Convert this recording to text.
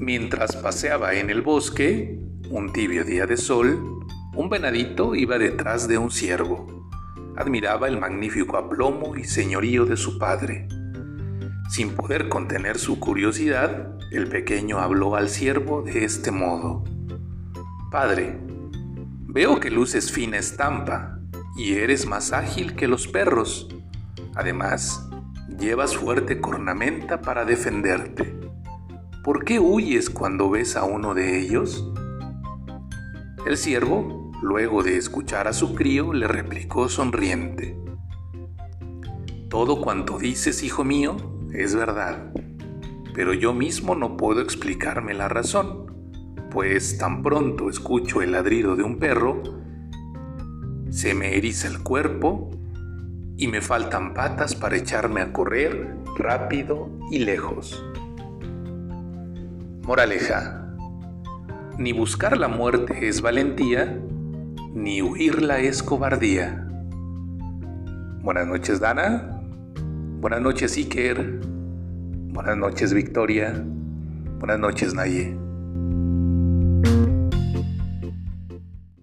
Mientras paseaba en el bosque, un tibio día de sol, un venadito iba detrás de un ciervo. Admiraba el magnífico aplomo y señorío de su padre. Sin poder contener su curiosidad, el pequeño habló al ciervo de este modo. Padre, veo que luces fina estampa y eres más ágil que los perros. Además, llevas fuerte cornamenta para defenderte. ¿Por qué huyes cuando ves a uno de ellos? El siervo, luego de escuchar a su crío, le replicó sonriente. Todo cuanto dices, hijo mío, es verdad, pero yo mismo no puedo explicarme la razón, pues tan pronto escucho el ladrido de un perro, se me eriza el cuerpo y me faltan patas para echarme a correr rápido y lejos. Moraleja. Ni buscar la muerte es valentía, ni huirla es cobardía. Buenas noches, Dana. Buenas noches, Iker. Buenas noches, Victoria. Buenas noches, Naye.